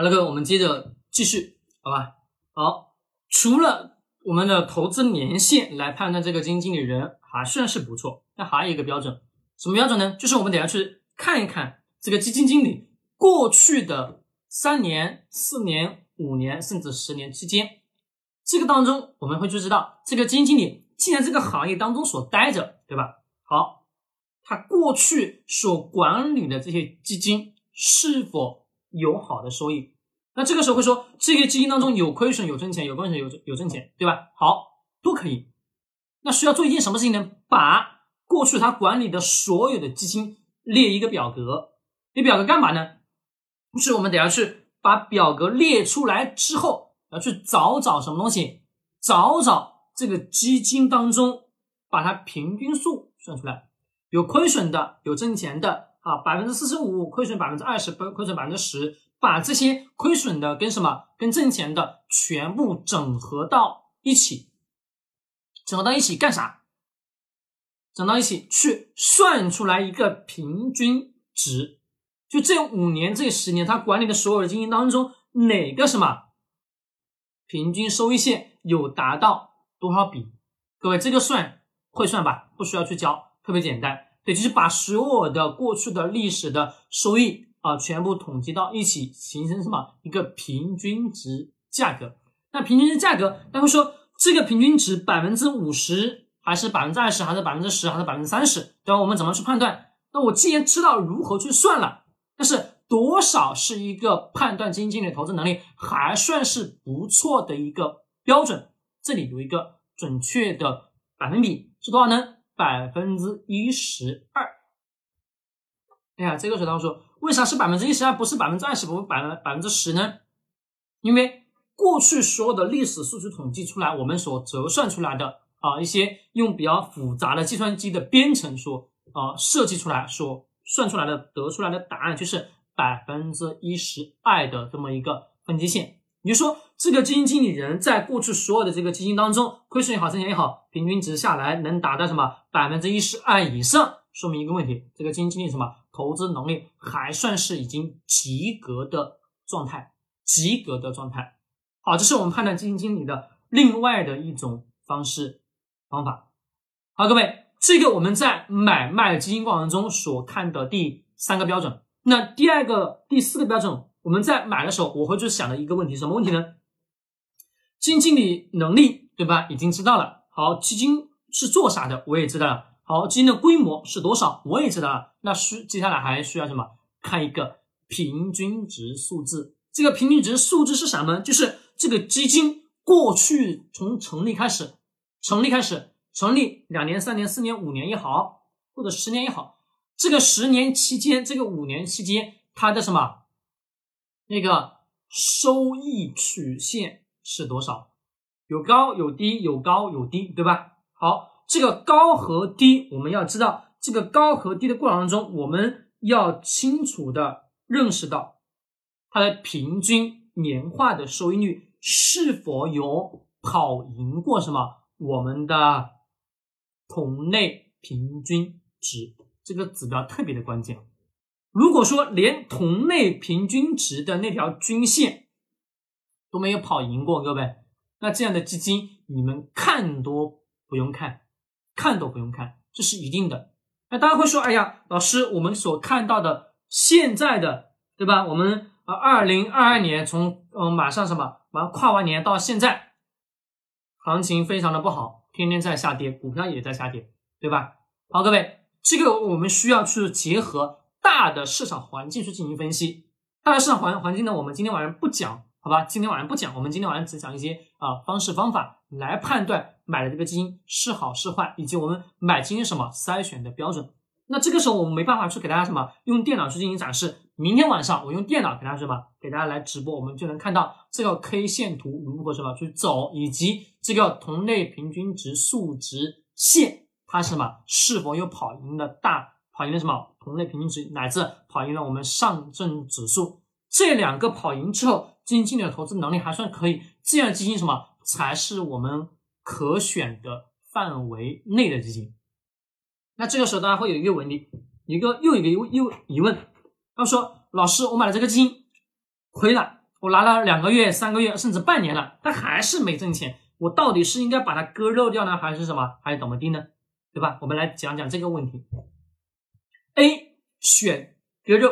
好了，各位，我们接着继续，好吧？好，除了我们的投资年限来判断这个基金经理人还算是不错，那还有一个标准，什么标准呢？就是我们等下去看一看这个基金经理过去的三年、四年、五年甚至十年期间，这个当中我们会就知道这个基金经理既然这个行业当中所待着，对吧？好，他过去所管理的这些基金是否有好的收益？那这个时候会说，这个基金当中有亏损、有挣钱、有亏损、有有挣钱，对吧？好，都可以。那需要做一件什么事情呢？把过去他管理的所有的基金列一个表格。列表格干嘛呢？就是我们等下去把表格列出来之后，要去找找什么东西？找找这个基金当中，把它平均数算出来，有亏损的，有挣钱的啊，百分之四十五亏损，百分之二十亏亏损百分之十。把这些亏损的跟什么跟挣钱的全部整合到一起，整合到一起干啥？整到一起去算出来一个平均值，就这五年这十年他管理的所有的基金当中，哪个什么平均收益线有达到多少比？各位这个算会算吧？不需要去教，特别简单。对，就是把所有的过去的历史的收益。啊，全部统计到一起，形成什么一个平均值价格？那平均值价格，他会说这个平均值百分之五十，还是百分之二十，还是百分之十，还是百分之三十？对吧？我们怎么去判断？那我既然知道如何去算了，但是多少是一个判断基金经理投资能力还算是不错的一个标准？这里有一个准确的百分比是多少呢？百分之一十二。哎呀，这个时候他说。为啥是百分之一十二，不是百分之二十，不是百分百分之十呢？因为过去所有的历史数据统计出来，我们所折算出来的啊，一些用比较复杂的计算机的编程所啊设计出来，所算出来的得出来的答案就是百分之一十二的这么一个分界线。你说，这个基金经理人在过去所有的这个基金当中，亏损也好，挣钱也好，平均值下来能达到什么百分之一十二以上，说明一个问题，这个基金经理什么？投资能力还算是已经及格的状态，及格的状态。好，这是我们判断基金经理的另外的一种方式方法。好，各位，这个我们在买卖基金过程中所看的第三个标准。那第二个、第四个标准，我们在买的时候，我会去想的一个问题，什么问题呢？基金经理能力，对吧？已经知道了。好，基金是做啥的，我也知道了。好，基金的规模是多少？我也知道了。那需接下来还需要什么？看一个平均值数字。这个平均值数字是什么？就是这个基金过去从成立开始，成立开始，成立两年、三年、四年、五年也好，或者十年也好，这个十年期间，这个五年期间，它的什么那个收益曲线是多少？有高有低，有高有低，对吧？好。这个高和低，我们要知道这个高和低的过程当中，我们要清楚的认识到它的平均年化的收益率是否有跑赢过什么我们的同类平均值，这个指标特别的关键。如果说连同类平均值的那条均线都没有跑赢过，各位，那这样的基金你们看都不用看。看都不用看，这是一定的。那大家会说，哎呀，老师，我们所看到的现在的，对吧？我们呃，二零二二年从嗯马上什么，马上跨完年到现在，行情非常的不好，天天在下跌，股票也在下跌，对吧？好，各位，这个我们需要去结合大的市场环境去进行分析。大的市场环环境呢，我们今天晚上不讲。好吧，今天晚上不讲，我们今天晚上只讲一些啊方式方法来判断买的这个基金是好是坏，以及我们买基金什么筛选的标准。那这个时候我们没办法去给大家什么用电脑去进行展示。明天晚上我用电脑给大家什么给大家来直播，我们就能看到这个 K 线图如何什么去走，以及这个同类平均值数值线它是什么是否有跑赢的大跑赢了什么同类平均值，乃至跑赢了我们上证指数这两个跑赢之后。基金经理的投资能力还算可以，这样基金什么才是我们可选的范围内的基金？那这个时候大家会有一个问题，一个又一个又又疑问，他说：“老师，我买了这个基金亏了，我拿了两个月、三个月，甚至半年了，它还是没挣钱，我到底是应该把它割肉掉呢，还是什么，还是怎么地呢？对吧？我们来讲讲这个问题。A 选割肉，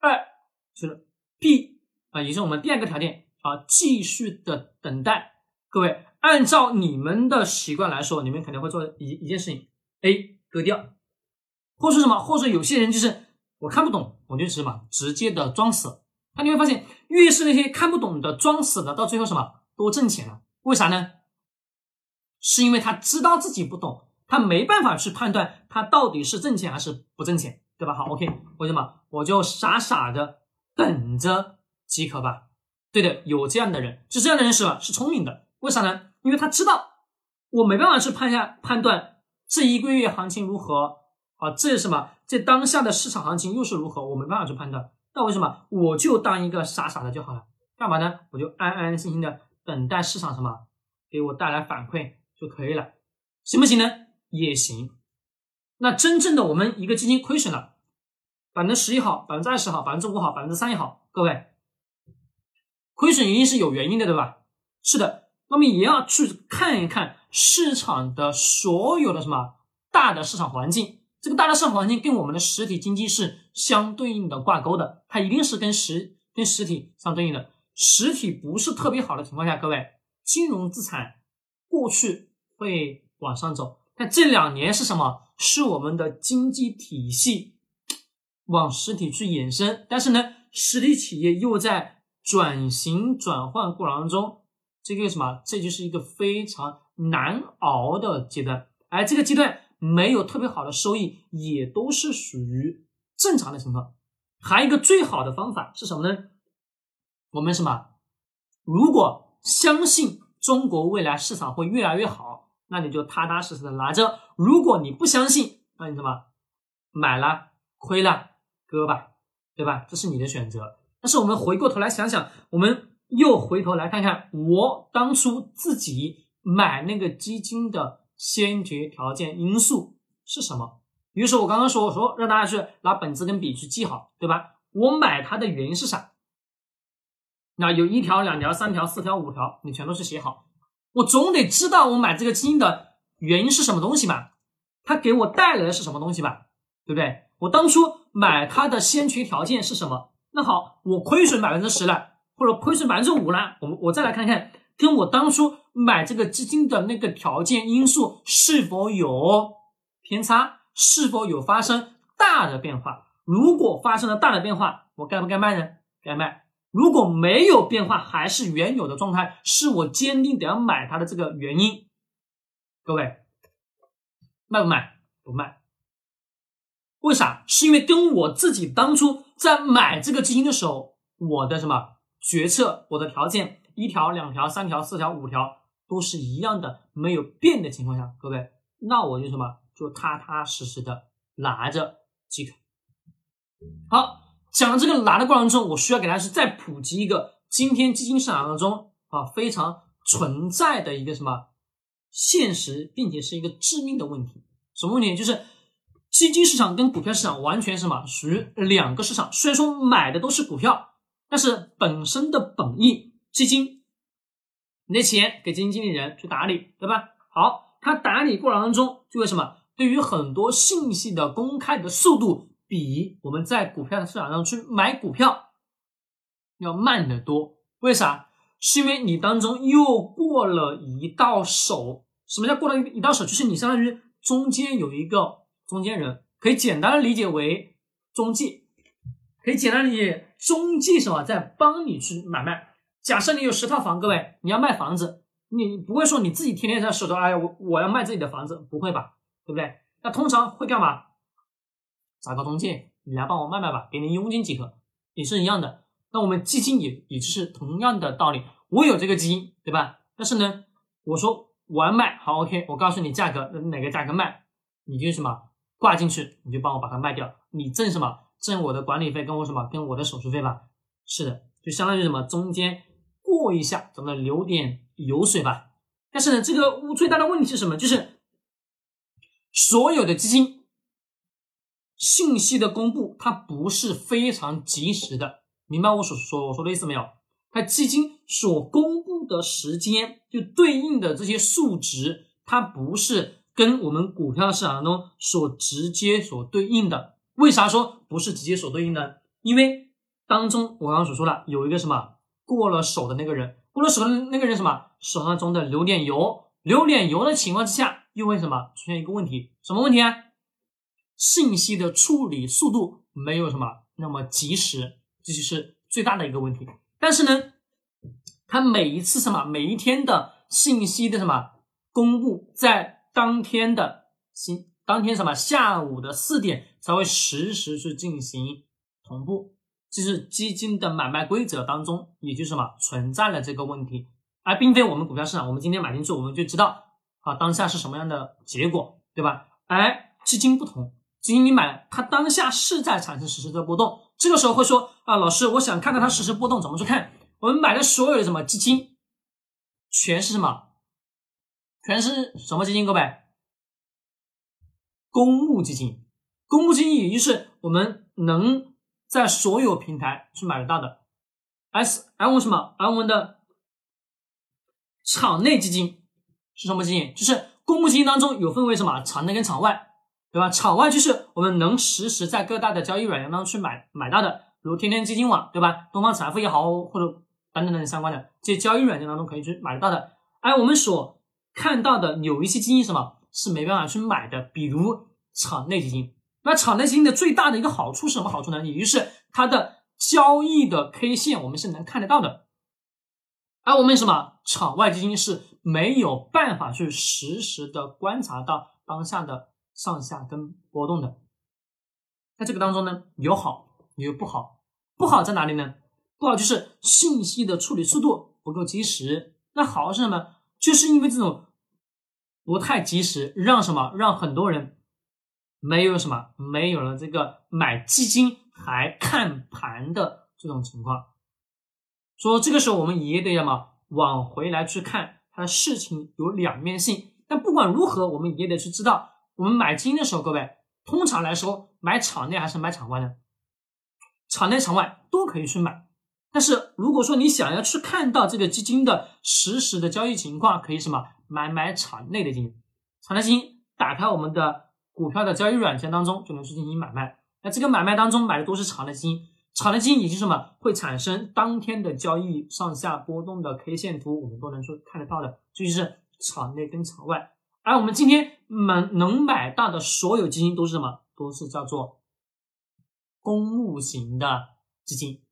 二就是 B 啊，也是我们第二个条件啊，继续的等待。各位，按照你们的习惯来说，你们肯定会做一一件事情：A 割掉，或是什么，或者有些人就是我看不懂，我就什么直接的装死。那你会发现，越是那些看不懂的、装死的，到最后什么多挣钱了？为啥呢？是因为他知道自己不懂，他没办法去判断他到底是挣钱还是不挣钱，对吧？好，OK，为什么我就傻傻的等着即可吧？对的，有这样的人，是这样的人是吧？是聪明的。为啥呢？因为他知道我没办法去判下判断这一个月行情如何啊，这是什么？这当下的市场行情又是如何？我没办法去判断。那为什么我就当一个傻傻的就好了？干嘛呢？我就安安心心的等待市场什么给我带来反馈就可以了，行不行呢？也行。那真正的我们一个基金亏损了，百分之十也好，百分之二十好，百分之五好，百分之三也好，各位，亏损一定是有原因的，对吧？是的。那么也要去看一看市场的所有的什么大的市场环境，这个大的市场环境跟我们的实体经济是相对应的挂钩的，它一定是跟实跟实体相对应的。实体不是特别好的情况下，各位金融资产过去会往上走，但这两年是什么？是我们的经济体系往实体去延伸，但是呢，实体企业又在转型转换过程当中。这个什么？这就是一个非常难熬的阶段，而这个阶段没有特别好的收益，也都是属于正常的情况。还有一个最好的方法是什么呢？我们什么？如果相信中国未来市场会越来越好，那你就踏踏实实的拿着；如果你不相信，那你怎么？买了亏了割吧，对吧？这是你的选择。但是我们回过头来想想，我们。又回头来看看我当初自己买那个基金的先决条件因素是什么？比如说我刚刚说，我说让大家去拿本子跟笔去记好，对吧？我买它的原因是啥？那有一条、两条、三条、四条、五条，你全都是写好。我总得知道我买这个基金的原因是什么东西吧？它给我带来的是什么东西吧？对不对？我当初买它的先决条件是什么？那好，我亏损百分之十了。或者亏损百分之五了，我我再来看看，跟我当初买这个基金的那个条件因素是否有偏差，是否有发生大的变化？如果发生了大的变化，我该不该卖呢？该卖。如果没有变化，还是原有的状态，是我坚定得要买它的这个原因。各位，卖不卖？不卖。为啥？是因为跟我自己当初在买这个基金的时候，我的什么？决策我的条件一条、两条、三条、四条、五条都是一样的，没有变的情况下，各位，那我就什么，就踏踏实实的拿着即可。好，讲这个拿的过程中，我需要给大家是再普及一个今天基金市场当中啊非常存在的一个什么现实，并且是一个致命的问题。什么问题？就是基金市场跟股票市场完全什么属于两个市场，虽然说买的都是股票。但是本身的本意，基金，你的钱给基金经理人去打理，对吧？好，他打理过程当中，就会什么？对于很多信息的公开的速度，比我们在股票的市场上去买股票要慢得多。为啥？是因为你当中又过了一道手。什么叫过了一道手？就是你相当于中间有一个中间人，可以简单的理解为中介。可以简单理解，中介什么在帮你去买卖。假设你有十套房，各位你要卖房子，你不会说你自己天天在手头，哎呀，我我要卖自己的房子，不会吧？对不对？那通常会干嘛？找个中介，你来帮我卖卖吧，给你佣金即可，也是一样的。那我们基金也也就是同样的道理，我有这个基金，对吧？但是呢，我说我要卖，好，OK，我告诉你价格，哪个价格卖，你就什么挂进去，你就帮我把它卖掉，你挣什么？挣我的管理费跟我什么跟我的手续费吧，是的，就相当于什么中间过一下，怎么留点油水吧。但是呢，这个最大的问题是什么？就是所有的基金信息的公布，它不是非常及时的，明白我所说我说的意思没有？它基金所公布的时间就对应的这些数值，它不是跟我们股票市场中所直接所对应的。为啥说不是直接所对应的？因为当中我刚刚所说的有一个什么过了手的那个人，过了手的那个人什么手上中的流点油，流点油的情况之下，又会什么出现一个问题？什么问题啊？信息的处理速度没有什么那么及时，这就是最大的一个问题。但是呢，它每一次什么每一天的信息的什么公布，在当天的新当天什么下午的四点才会实时去进行同步，这是基金的买卖规则当中，也就是什么存在了这个问题，而并非我们股票市场，我们今天买进去，我们就知道啊当下是什么样的结果，对吧？而基金不同。基金你买，它当下是在产生实时的波动，这个时候会说啊，老师，我想看看它实时波动怎么去看？我们买的所有的什么基金，全是什么？全是什么基金？各位，公募基金，公募基金也就是我们能在所有平台去买得到的。S M 什么？而我们的场内基金是什么基金？就是公募基金当中有分为什么？场内跟场外。对吧？场外就是我们能实时在各大的交易软件当中去买买到的，比如天天基金网，对吧？东方财富也好，或者等等等等相关的这些交易软件当中可以去买得到的。而我们所看到的有一些基金什么是没办法去买的，比如场内基金。那场内基金的最大的一个好处是什么好处呢？也就是它的交易的 K 线我们是能看得到的，而我们什么场外基金是没有办法去实时的观察到当下的。上下跟波动的，在这个当中呢，有好也有不好。不好在哪里呢？不好就是信息的处理速度不够及时。那好是什么？就是因为这种不太及时，让什么让很多人没有什么没有了这个买基金还看盘的这种情况。说这个时候我们也得要么往回来去看，它的事情有两面性。但不管如何，我们也得去知道。我们买基金的时候，各位通常来说买场内还是买场外呢？场内、场外都可以去买。但是如果说你想要去看到这个基金的实时的交易情况，可以什么买买场内的基金。场内基金打开我们的股票的交易软件当中就能去进行买卖。那这个买卖当中买的都是场内基金，场内基金以及什么会产生当天的交易上下波动的 K 线图，我们都能说看得到的。这就是场内跟场外。而我们今天买能买到的所有基金都是什么？都是叫做公募型的基金。